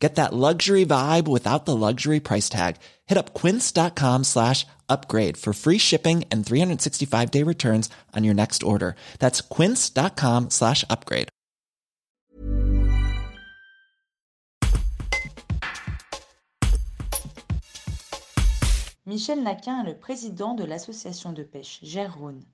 Get that luxury vibe without the luxury price tag. Hit up quince.com slash upgrade for free shipping and 365 day returns on your next order. That's quince.com slash upgrade. Michel Naquin est le président de l'association de pêche Gère-Rhône.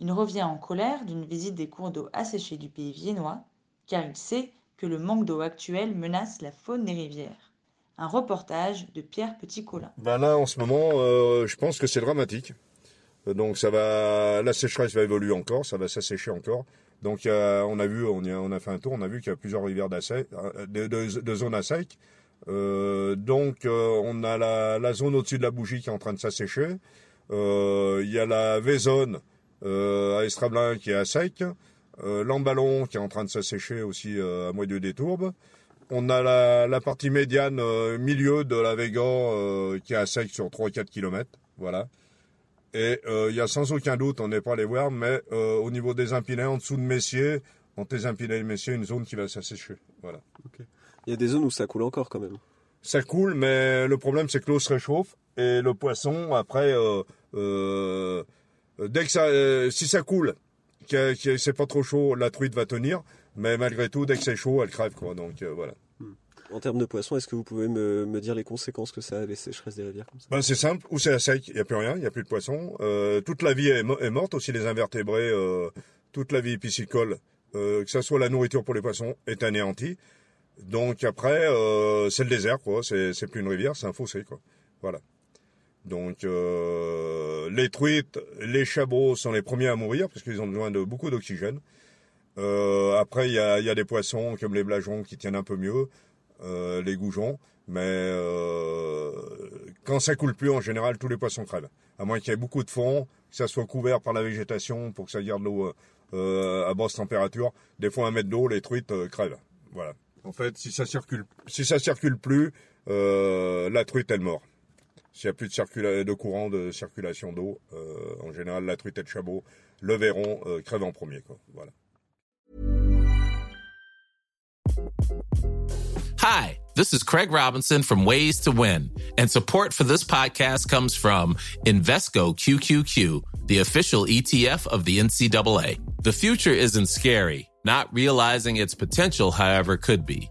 Il revient en colère d'une visite des cours d'eau asséchés du pays viennois, car il sait que le manque d'eau actuel menace la faune des rivières. Un reportage de Pierre Petit-Colin. Ben là, en ce moment, euh, je pense que c'est dramatique. Euh, donc ça va, la sécheresse va évoluer encore, ça va s'assécher encore. Donc on a vu, on, a, fait un tour, on a vu qu'il y a plusieurs rivières euh, de, de, zones à sec. Donc on a la, la zone au-dessus de la bougie qui est en train de s'assécher. Il y a la V-zone à Estrablin qui est à sec euh, l'emballon qui est en train de s'assécher aussi euh, à moitié des tourbes. On a la, la partie médiane, euh, milieu de la Vega, euh, qui est à sec sur 3-4 km. Voilà. Et il y a sans aucun doute, on n'est pas allé voir, mais au niveau des impinés, en dessous de Messier, entre les impinés et Messier, une zone qui va s'assécher. Voilà. Il y a des zones où ça coule encore quand même. Ça coule, mais le problème c'est que l'eau se réchauffe et le poisson, après, dès que ça, si ça coule c'est pas trop chaud, la truite va tenir, mais malgré tout, dès que c'est chaud, elle crève, quoi. Donc euh, voilà. En termes de poissons, est-ce que vous pouvez me, me, dire les conséquences que ça a les sécheresses des rivières comme ça? Ben, C'est simple, ou c'est à sec, il n'y a plus rien, il n'y a plus de poissons. Euh, toute la vie est, est, morte, aussi les invertébrés, euh, toute la vie piscicole, que ce soit la nourriture pour les poissons, est anéantie. Donc après, c'est le désert, quoi. C'est plus une rivière, c'est un fossé, quoi. Voilà. Donc les truites, les chabots sont les premiers à mourir parce qu'ils ont besoin de beaucoup d'oxygène. Euh, après, il y a, y a, des poissons comme les blageons qui tiennent un peu mieux, euh, les goujons. Mais euh, quand ça coule plus, en général, tous les poissons crèvent. À moins qu'il y ait beaucoup de fond, que ça soit couvert par la végétation pour que ça garde l'eau à basse température. Des fois, un mètre d'eau, les truites crèvent. Voilà. En fait, si ça circule, si ça circule plus, la truite elle mort. S'il n'y a plus de, courant de circulation d'eau, euh, en général, la truite chabot, le euh, crève en premier. Quoi. Voilà. Hi, this is Craig Robinson from Ways to Win, and support for this podcast comes from Invesco QQQ, the official ETF of the NCAA. The future isn't scary. Not realizing its potential, however, could be.